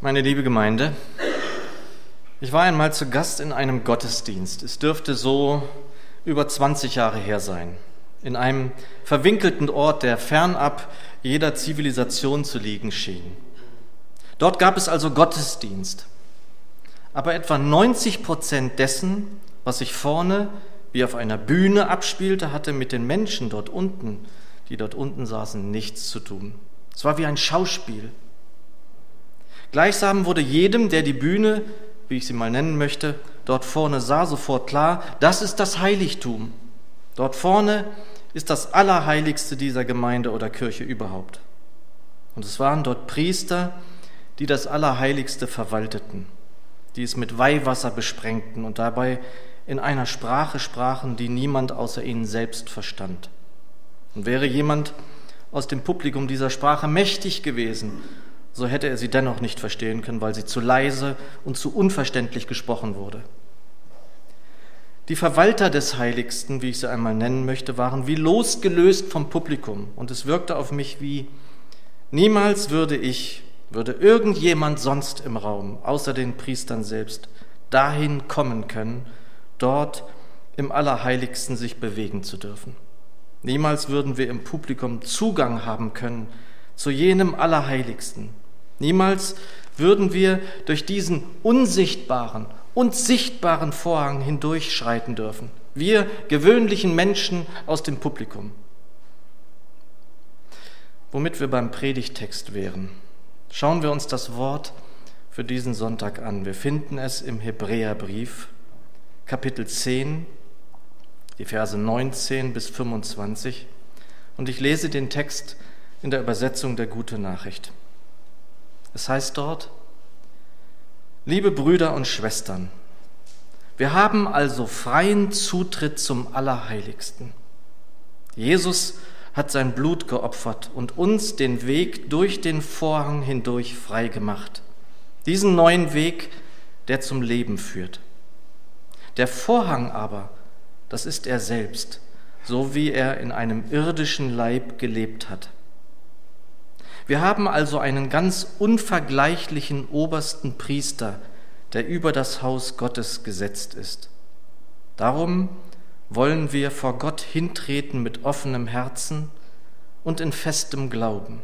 Meine liebe Gemeinde, ich war einmal zu Gast in einem Gottesdienst. Es dürfte so über 20 Jahre her sein. In einem verwinkelten Ort, der fernab jeder Zivilisation zu liegen schien. Dort gab es also Gottesdienst. Aber etwa 90 Prozent dessen, was sich vorne wie auf einer Bühne abspielte, hatte mit den Menschen dort unten, die dort unten saßen, nichts zu tun. Es war wie ein Schauspiel. Gleichsam wurde jedem, der die Bühne, wie ich sie mal nennen möchte, dort vorne sah, sofort klar, das ist das Heiligtum. Dort vorne ist das Allerheiligste dieser Gemeinde oder Kirche überhaupt. Und es waren dort Priester, die das Allerheiligste verwalteten, die es mit Weihwasser besprengten und dabei in einer Sprache sprachen, die niemand außer ihnen selbst verstand. Und wäre jemand aus dem Publikum dieser Sprache mächtig gewesen, so hätte er sie dennoch nicht verstehen können, weil sie zu leise und zu unverständlich gesprochen wurde. Die Verwalter des Heiligsten, wie ich sie einmal nennen möchte, waren wie losgelöst vom Publikum und es wirkte auf mich wie, niemals würde ich, würde irgendjemand sonst im Raum, außer den Priestern selbst, dahin kommen können, dort im Allerheiligsten sich bewegen zu dürfen. Niemals würden wir im Publikum Zugang haben können zu jenem Allerheiligsten, Niemals würden wir durch diesen unsichtbaren und sichtbaren Vorhang hindurchschreiten dürfen. Wir gewöhnlichen Menschen aus dem Publikum. Womit wir beim Predigtext wären. Schauen wir uns das Wort für diesen Sonntag an. Wir finden es im Hebräerbrief, Kapitel 10, die Verse 19 bis 25. Und ich lese den Text in der Übersetzung der Gute Nachricht. Es heißt dort, liebe Brüder und Schwestern, wir haben also freien Zutritt zum Allerheiligsten. Jesus hat sein Blut geopfert und uns den Weg durch den Vorhang hindurch frei gemacht. Diesen neuen Weg, der zum Leben führt. Der Vorhang aber, das ist er selbst, so wie er in einem irdischen Leib gelebt hat. Wir haben also einen ganz unvergleichlichen obersten Priester, der über das Haus Gottes gesetzt ist. Darum wollen wir vor Gott hintreten mit offenem Herzen und in festem Glauben.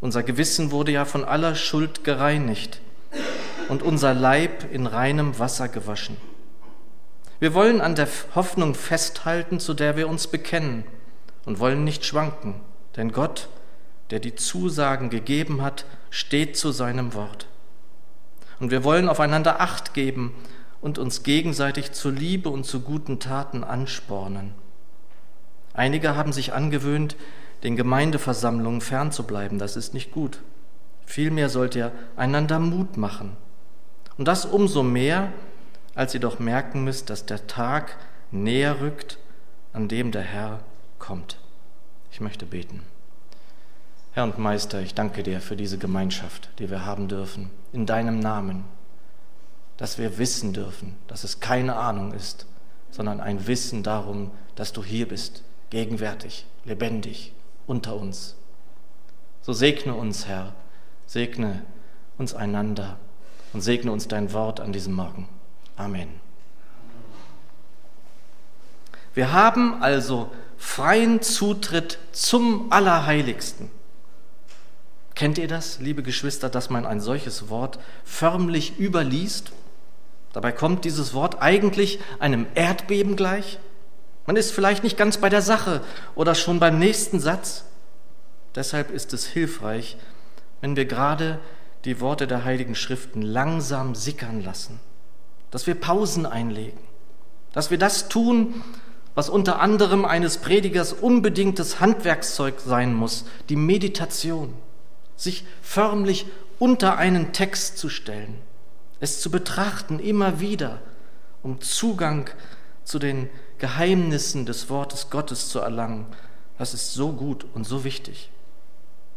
Unser Gewissen wurde ja von aller Schuld gereinigt und unser Leib in reinem Wasser gewaschen. Wir wollen an der Hoffnung festhalten, zu der wir uns bekennen und wollen nicht schwanken, denn Gott der die Zusagen gegeben hat, steht zu seinem Wort. Und wir wollen aufeinander Acht geben und uns gegenseitig zur Liebe und zu guten Taten anspornen. Einige haben sich angewöhnt, den Gemeindeversammlungen fernzubleiben. Das ist nicht gut. Vielmehr sollt ihr einander Mut machen. Und das umso mehr, als ihr doch merken müsst, dass der Tag näher rückt, an dem der Herr kommt. Ich möchte beten. Herr und Meister, ich danke dir für diese Gemeinschaft, die wir haben dürfen, in deinem Namen, dass wir wissen dürfen, dass es keine Ahnung ist, sondern ein Wissen darum, dass du hier bist, gegenwärtig, lebendig, unter uns. So segne uns, Herr, segne uns einander und segne uns dein Wort an diesem Morgen. Amen. Wir haben also freien Zutritt zum Allerheiligsten. Kennt ihr das, liebe Geschwister, dass man ein solches Wort förmlich überliest? Dabei kommt dieses Wort eigentlich einem Erdbeben gleich. Man ist vielleicht nicht ganz bei der Sache oder schon beim nächsten Satz. Deshalb ist es hilfreich, wenn wir gerade die Worte der Heiligen Schriften langsam sickern lassen, dass wir Pausen einlegen, dass wir das tun, was unter anderem eines Predigers unbedingtes Handwerkszeug sein muss, die Meditation sich förmlich unter einen Text zu stellen, es zu betrachten immer wieder, um Zugang zu den Geheimnissen des Wortes Gottes zu erlangen. Das ist so gut und so wichtig.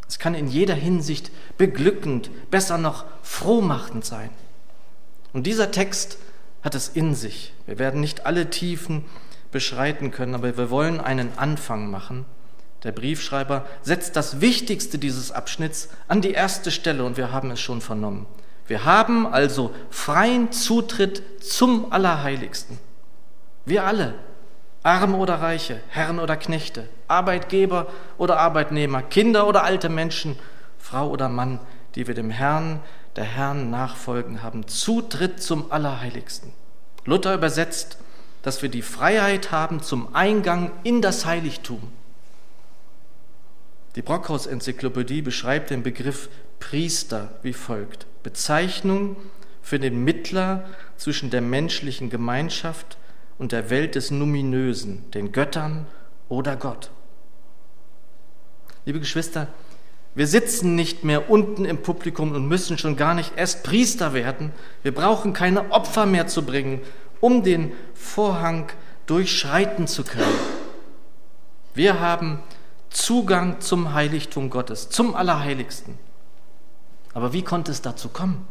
Es kann in jeder Hinsicht beglückend, besser noch frohmachend sein. Und dieser Text hat es in sich. Wir werden nicht alle Tiefen beschreiten können, aber wir wollen einen Anfang machen Der Briefschreiber setzt das Wichtigste dieses Abschnitts an die erste Stelle und wir haben es schon vernommen. Wir haben also freien Zutritt zum Allerheiligsten. Wir alle, Arme oder Reiche, Herren oder Knechte, Arbeitgeber oder Arbeitnehmer, Kinder oder alte Menschen, Frau oder Mann, die wir dem Herrn, der Herrn nachfolgen, haben Zutritt zum Allerheiligsten. Luther übersetzt, dass wir die Freiheit haben zum Eingang in das Heiligtum. Die Brockhaus-Enzyklopädie beschreibt den Begriff Priester wie folgt. Bezeichnung für den Mittler zwischen der menschlichen Gemeinschaft und der Welt des Numinösen, den Göttern oder Gott. Liebe Geschwister, wir sitzen nicht mehr unten im Publikum und müssen schon gar nicht erst Priester werden. Wir brauchen keine Opfer mehr zu bringen, um den Vorhang durchschreiten zu können. Wir haben Zugang zum Heiligtum Gottes, zum Allerheiligsten. Aber wie konnte es dazu kommen?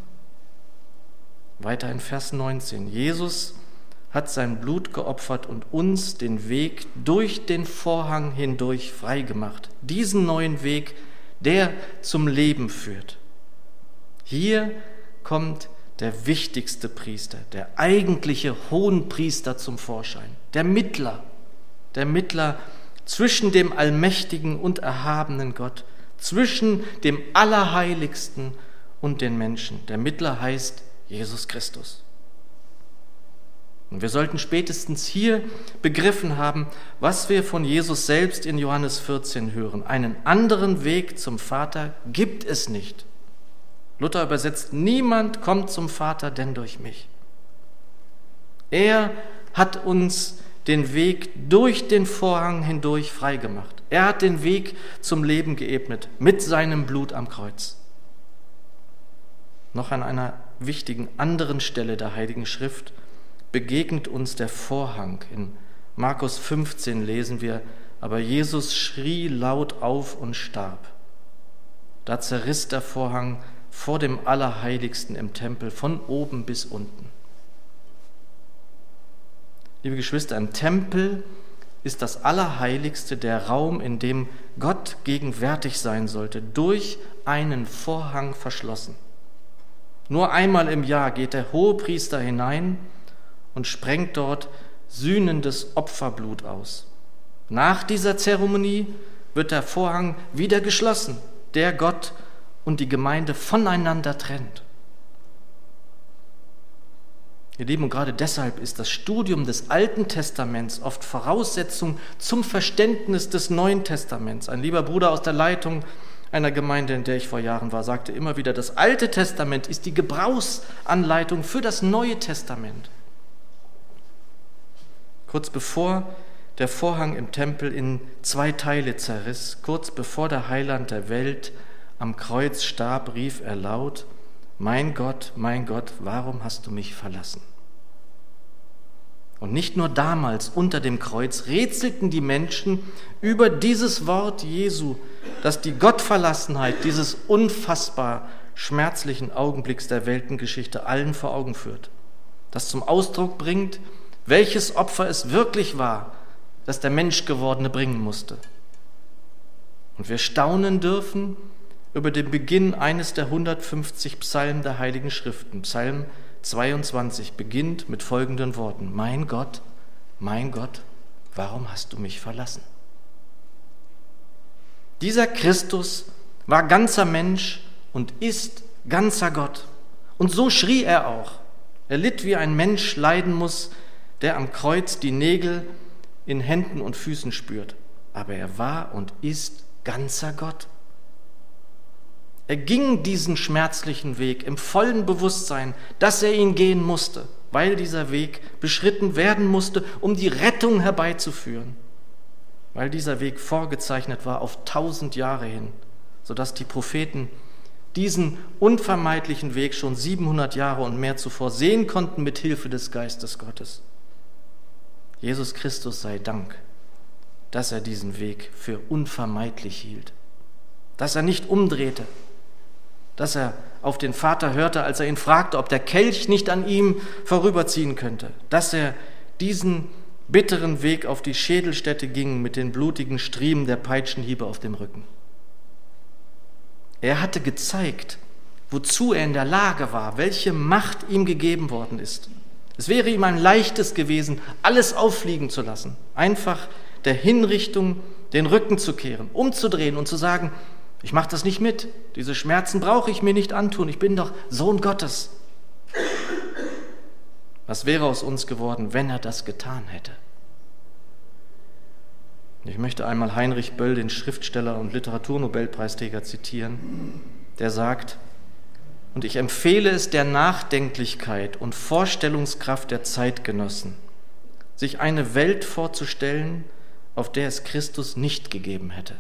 Weiter in Vers 19. Jesus hat sein Blut geopfert und uns den Weg durch den Vorhang hindurch freigemacht. Diesen neuen Weg, der zum Leben führt. Hier kommt der wichtigste Priester, der eigentliche Hohenpriester zum Vorschein, der Mittler, der Mittler zwischen dem allmächtigen und erhabenen Gott, zwischen dem Allerheiligsten und den Menschen. Der Mittler heißt Jesus Christus. Und wir sollten spätestens hier begriffen haben, was wir von Jesus selbst in Johannes 14 hören. Einen anderen Weg zum Vater gibt es nicht. Luther übersetzt, niemand kommt zum Vater denn durch mich. Er hat uns den Weg durch den Vorhang hindurch freigemacht. Er hat den Weg zum Leben geebnet mit seinem Blut am Kreuz. Noch an einer wichtigen anderen Stelle der Heiligen Schrift begegnet uns der Vorhang. In Markus 15 lesen wir, aber Jesus schrie laut auf und starb. Da zerriss der Vorhang vor dem Allerheiligsten im Tempel von oben bis unten. Liebe Geschwister, ein Tempel ist das Allerheiligste, der Raum, in dem Gott gegenwärtig sein sollte, durch einen Vorhang verschlossen. Nur einmal im Jahr geht der Hohepriester hinein und sprengt dort sühnendes Opferblut aus. Nach dieser Zeremonie wird der Vorhang wieder geschlossen, der Gott und die Gemeinde voneinander trennt. Ihr Lieben, und gerade deshalb ist das Studium des Alten Testaments oft Voraussetzung zum Verständnis des Neuen Testaments. Ein lieber Bruder aus der Leitung einer Gemeinde, in der ich vor Jahren war, sagte immer wieder, das Alte Testament ist die Gebrauchsanleitung für das Neue Testament. Kurz bevor der Vorhang im Tempel in zwei Teile zerriss, kurz bevor der Heiland der Welt am Kreuz starb, rief er laut, mein Gott, mein Gott, warum hast du mich verlassen? Und nicht nur damals unter dem Kreuz rätselten die Menschen über dieses Wort Jesu, das die Gottverlassenheit dieses unfassbar schmerzlichen Augenblicks der Weltengeschichte allen vor Augen führt, das zum Ausdruck bringt, welches Opfer es wirklich war, das der Menschgewordene bringen musste. Und wir staunen dürfen, über den Beginn eines der 150 Psalmen der Heiligen Schriften. Psalm 22 beginnt mit folgenden Worten. Mein Gott, mein Gott, warum hast du mich verlassen? Dieser Christus war ganzer Mensch und ist ganzer Gott. Und so schrie er auch. Er litt, wie ein Mensch leiden muss, der am Kreuz die Nägel in Händen und Füßen spürt. Aber er war und ist ganzer Gott. Er ging diesen schmerzlichen Weg im vollen Bewusstsein, dass er ihn gehen musste, weil dieser Weg beschritten werden musste, um die Rettung herbeizuführen, weil dieser Weg vorgezeichnet war auf tausend Jahre hin, sodass die Propheten diesen unvermeidlichen Weg schon 700 Jahre und mehr zuvor sehen konnten mit Hilfe des Geistes Gottes. Jesus Christus sei Dank, dass er diesen Weg für unvermeidlich hielt, dass er nicht umdrehte, dass er auf den Vater hörte, als er ihn fragte, ob der Kelch nicht an ihm vorüberziehen könnte, dass er diesen bitteren Weg auf die Schädelstätte gingen mit den blutigen Striemen der Peitschenhiebe auf dem Rücken. Er hatte gezeigt, wozu er in der Lage war, welche Macht ihm gegeben worden ist. Es wäre ihm ein leichtes gewesen, alles auffliegen zu lassen, einfach der Hinrichtung den Rücken zu kehren, umzudrehen und zu sagen, ich mache das nicht mit, diese Schmerzen brauche ich mir nicht antun, ich bin doch Sohn Gottes. Was wäre aus uns geworden, wenn er das getan hätte? Ich möchte einmal Heinrich Böll, den Schriftsteller und Literaturnobelpreisträger, zitieren, der sagt, und ich empfehle es der Nachdenklichkeit und Vorstellungskraft der Zeitgenossen, sich eine Welt vorzustellen, auf der es Christus nicht gegeben hätte.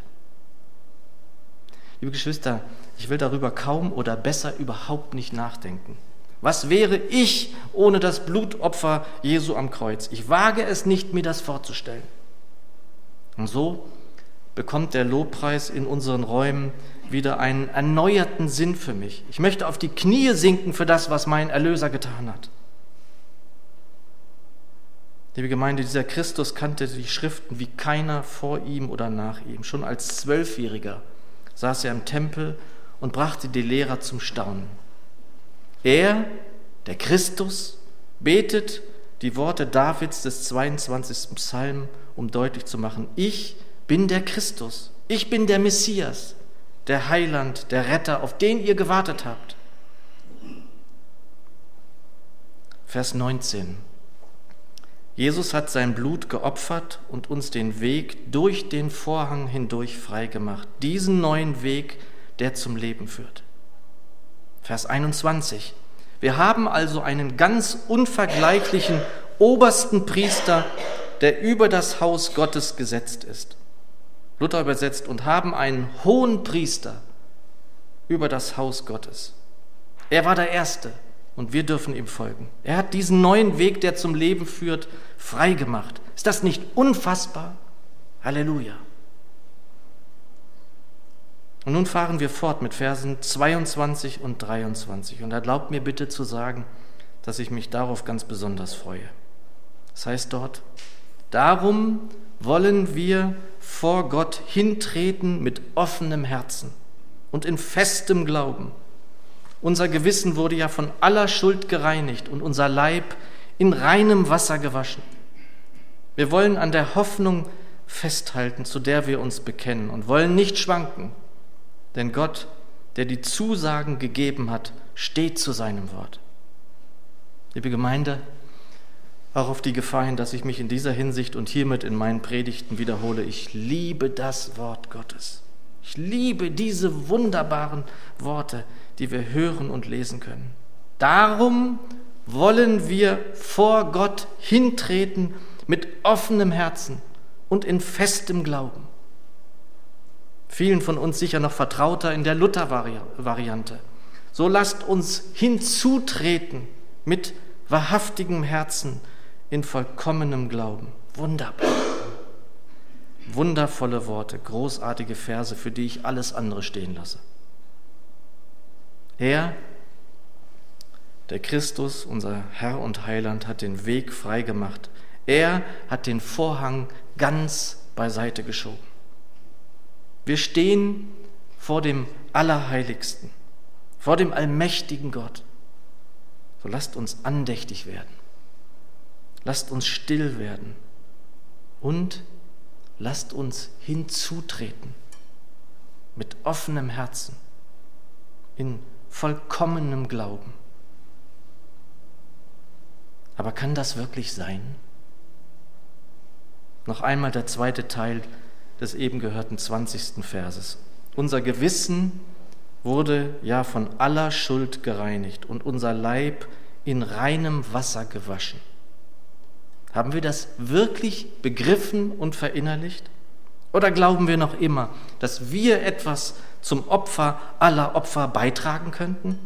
Liebe Geschwister, ich will darüber kaum oder besser überhaupt nicht nachdenken. Was wäre ich ohne das Blutopfer Jesu am Kreuz? Ich wage es nicht, mir das vorzustellen. Und so bekommt der Lobpreis in unseren Räumen wieder einen erneuerten Sinn für mich. Ich möchte auf die Knie sinken für das, was mein Erlöser getan hat. Liebe Gemeinde, dieser Christus kannte die Schriften wie keiner vor ihm oder nach ihm. Schon als Zwölfjähriger saß er im Tempel und brachte die Lehrer zum Staunen. Er, der Christus, betet die Worte Davids des 22. Psalm, um deutlich zu machen, ich bin der Christus, ich bin der Messias, der Heiland, der Retter, auf den ihr gewartet habt. Vers 19. Jesus hat sein Blut geopfert und uns den Weg durch den Vorhang hindurch freigemacht. Diesen neuen Weg, der zum Leben führt. Vers 21. Wir haben also einen ganz unvergleichlichen obersten Priester, der über das Haus Gottes gesetzt ist. Luther übersetzt, und haben einen hohen Priester über das Haus Gottes. Er war der Erste und wir dürfen ihm folgen. Er hat diesen neuen Weg, der zum Leben führt, freigemacht. Ist das nicht unfassbar? Halleluja. Und nun fahren wir fort mit Versen 22 und 23. Und erlaubt mir bitte zu sagen, dass ich mich darauf ganz besonders freue. Das heißt dort, darum wollen wir vor Gott hintreten mit offenem Herzen und in festem Glauben. Unser Gewissen wurde ja von aller Schuld gereinigt und unser Leib in reinem Wasser gewaschen. Wir wollen an der Hoffnung festhalten, zu der wir uns bekennen und wollen nicht schwanken, denn Gott, der die Zusagen gegeben hat, steht zu seinem Wort. Liebe Gemeinde, auch auf die Gefahr hin, dass ich mich in dieser Hinsicht und hiermit in meinen Predigten wiederhole. Ich liebe das Wort Gottes. Ich liebe diese wunderbaren Worte, die wir hören und lesen können. Darum wollen wir vor Gott hintreten mit offenem Herzen und in festem Glauben. Vielen von uns sicher noch vertrauter in der Luther-Variante. So lasst uns hinzutreten mit wahrhaftigem Herzen in vollkommenem Glauben. Wunderbar. Wundervolle Worte, großartige Verse, für die ich alles andere stehen lasse. Er, der Christus, unser Herr und Heiland, hat den Weg freigemacht. Er hat den Vorhang ganz beiseite geschoben. Wir stehen vor dem Allerheiligsten, vor dem allmächtigen Gott. So lasst uns andächtig werden. Lasst uns still werden und lasst uns hinzutreten mit offenem Herzen, in vollkommenem Glauben. Aber kann das wirklich sein? Noch einmal der zweite Teil des eben gehörten 20. Verses. Unser Gewissen wurde ja von aller Schuld gereinigt und unser Leib in reinem Wasser gewaschen. Haben wir das wirklich begriffen und verinnerlicht? Oder glauben wir noch immer, dass wir etwas zum Opfer aller Opfer beitragen könnten?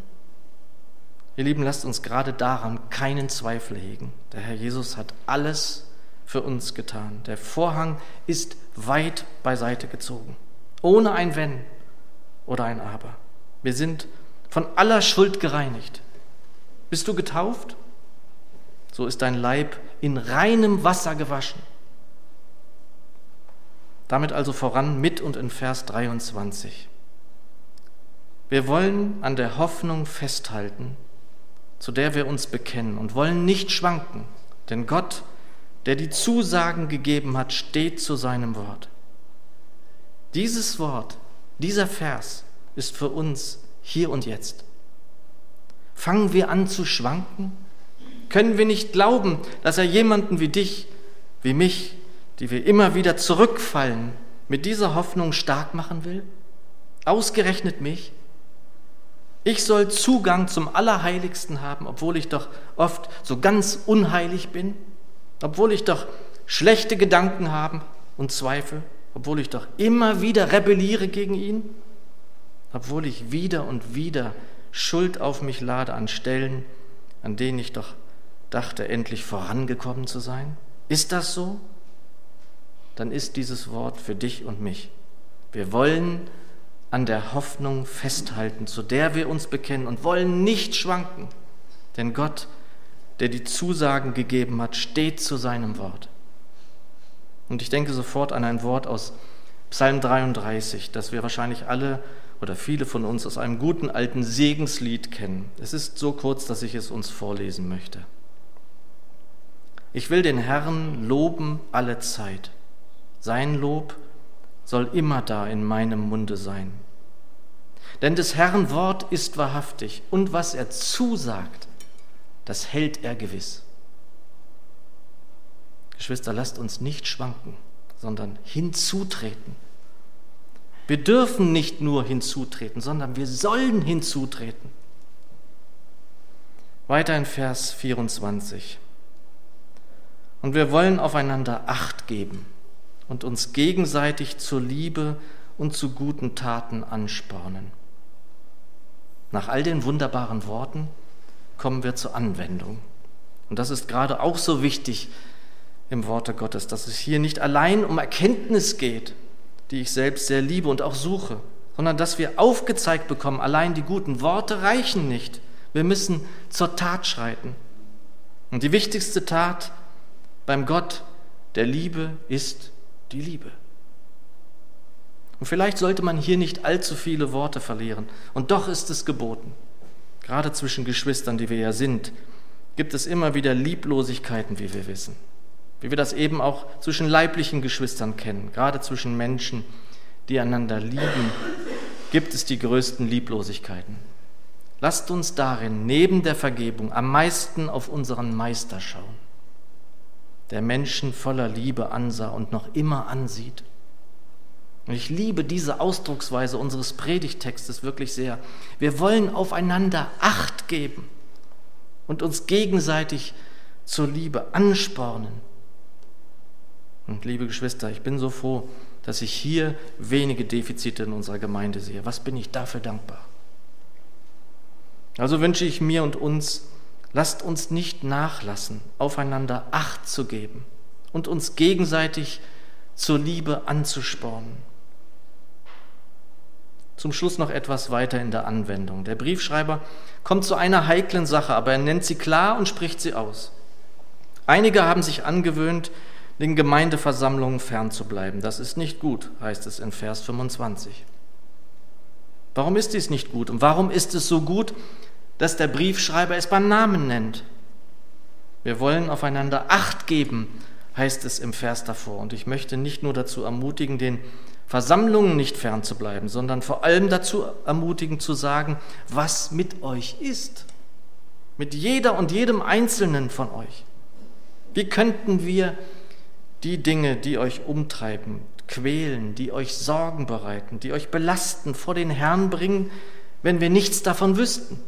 Ihr Lieben, lasst uns gerade daran keinen Zweifel hegen. Der Herr Jesus hat alles für uns getan. Der Vorhang ist weit beiseite gezogen, ohne ein Wenn oder ein Aber. Wir sind von aller Schuld gereinigt. Bist du getauft? So ist dein Leib in reinem Wasser gewaschen. Damit also voran mit und in Vers 23. Wir wollen an der Hoffnung festhalten, zu der wir uns bekennen und wollen nicht schwanken, denn Gott, der die Zusagen gegeben hat, steht zu seinem Wort. Dieses Wort, dieser Vers ist für uns hier und jetzt. Fangen wir an zu schwanken? Können wir nicht glauben, dass er jemanden wie dich, wie mich, die wir immer wieder zurückfallen, mit dieser Hoffnung stark machen will? Ausgerechnet mich? Ich soll Zugang zum Allerheiligsten haben, obwohl ich doch oft so ganz unheilig bin, obwohl ich doch schlechte Gedanken habe und Zweifel, obwohl ich doch immer wieder rebelliere gegen ihn, obwohl ich wieder und wieder Schuld auf mich lade an Stellen, an denen ich doch dachte, endlich vorangekommen zu sein? Ist das so? Dann ist dieses Wort für dich und mich. Wir wollen an der Hoffnung festhalten, zu der wir uns bekennen und wollen nicht schwanken, denn Gott, der die Zusagen gegeben hat, steht zu seinem Wort. Und ich denke sofort an ein Wort aus Psalm 33, das wir wahrscheinlich alle oder viele von uns aus einem guten alten Segenslied kennen. Es ist so kurz, dass ich es uns vorlesen möchte. Ich will den Herrn loben alle Zeit. Sein Lob soll immer da in meinem Munde sein. Denn des Herrn Wort ist wahrhaftig und was er zusagt, das hält er gewiss. Geschwister, lasst uns nicht schwanken, sondern hinzutreten wir dürfen nicht nur hinzutreten, sondern wir sollen hinzutreten. Weiter in Vers 24. Und wir wollen aufeinander Acht geben und uns gegenseitig zur Liebe und zu guten Taten anspornen. Nach all den wunderbaren Worten kommen wir zur Anwendung. Und das ist gerade auch so wichtig im Worte Gottes, dass es hier nicht allein um Erkenntnis geht, die ich selbst sehr liebe und auch suche, sondern dass wir aufgezeigt bekommen, allein die guten Worte reichen nicht. Wir müssen zur Tat schreiten. Und die wichtigste Tat beim Gott der Liebe ist die Liebe. Und vielleicht sollte man hier nicht allzu viele Worte verlieren. Und doch ist es geboten. Gerade zwischen Geschwistern, die wir ja sind, gibt es immer wieder Lieblosigkeiten, wie wir wissen wie wir das eben auch zwischen leiblichen Geschwistern kennen, gerade zwischen Menschen, die einander lieben, gibt es die größten Lieblosigkeiten. Lasst uns darin neben der Vergebung am meisten auf unseren Meister schauen, der Menschen voller Liebe ansah und noch immer ansieht. Und ich liebe diese Ausdrucksweise unseres Predigtextes wirklich sehr. Wir wollen aufeinander Acht geben und uns gegenseitig zur Liebe anspornen und liebe Geschwister, ich bin so froh, dass ich hier wenige Defizite in unserer Gemeinde sehe. Was bin ich dafür dankbar? Also wünsche ich mir und uns, lasst uns nicht nachlassen, aufeinander Acht zu geben und uns gegenseitig zur Liebe anzuspornen. Zum Schluss noch etwas weiter in der Anwendung. Der Briefschreiber kommt zu einer heiklen Sache, aber er nennt sie klar und spricht sie aus. Einige haben sich angewöhnt, den Gemeindeversammlungen fernzubleiben. Das ist nicht gut, heißt es in Vers 25. Warum ist dies nicht gut? Und warum ist es so gut, dass der Briefschreiber es beim Namen nennt? Wir wollen aufeinander Acht geben, heißt es im Vers davor. Und ich möchte nicht nur dazu ermutigen, den Versammlungen nicht fernzubleiben, sondern vor allem dazu ermutigen zu sagen, was mit euch ist. Mit jeder und jedem Einzelnen von euch. Wie könnten wir die Dinge, die euch umtreiben, quälen, die euch Sorgen bereiten, die euch belasten, vor den Herrn bringen, wenn wir nichts davon wüssten.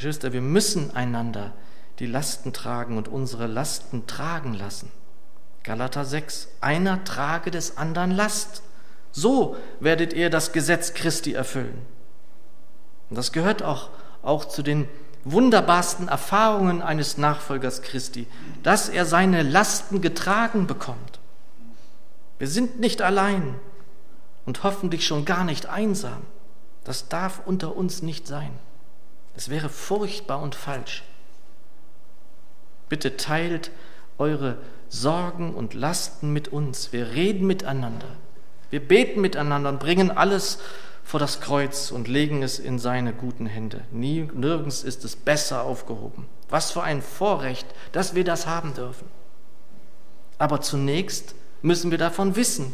Geschwister, wir müssen einander die Lasten tragen und unsere Lasten tragen lassen. Galater 6, einer trage des anderen Last. So werdet ihr das Gesetz Christi erfüllen. Und das gehört auch, auch zu den wunderbarsten Erfahrungen eines Nachfolgers Christi, dass er seine Lasten getragen bekommt. Wir sind nicht allein und hoffentlich schon gar nicht einsam. Das darf unter uns nicht sein. Es wäre furchtbar und falsch. Bitte teilt eure Sorgen und Lasten mit uns. Wir reden miteinander. Wir beten miteinander und bringen alles vor das Kreuz und legen es in seine guten Hände. Nie, nirgends ist es besser aufgehoben. Was für ein Vorrecht, dass wir das haben dürfen. Aber zunächst müssen wir davon wissen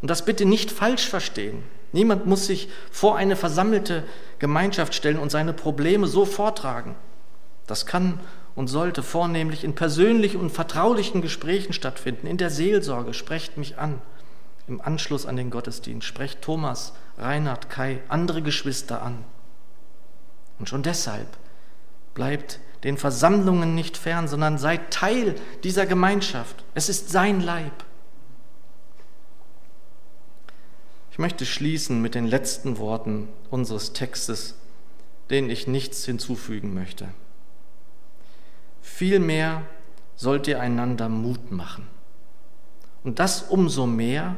und das bitte nicht falsch verstehen. Niemand muss sich vor eine versammelte Gemeinschaft stellen und seine Probleme so vortragen. Das kann und sollte vornehmlich in persönlichen und vertraulichen Gesprächen stattfinden, in der Seelsorge. Sprecht mich an. Im Anschluss an den Gottesdienst sprecht Thomas, Reinhard, Kai, andere Geschwister an. Und schon deshalb bleibt den Versammlungen nicht fern, sondern seid Teil dieser Gemeinschaft. Es ist sein Leib. Ich möchte schließen mit den letzten Worten unseres Textes, denen ich nichts hinzufügen möchte. Vielmehr sollt ihr einander Mut machen. Und das umso mehr,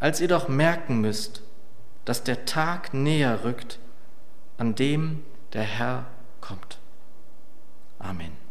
als ihr doch merken müsst, dass der Tag näher rückt, an dem der Herr kommt. Amen.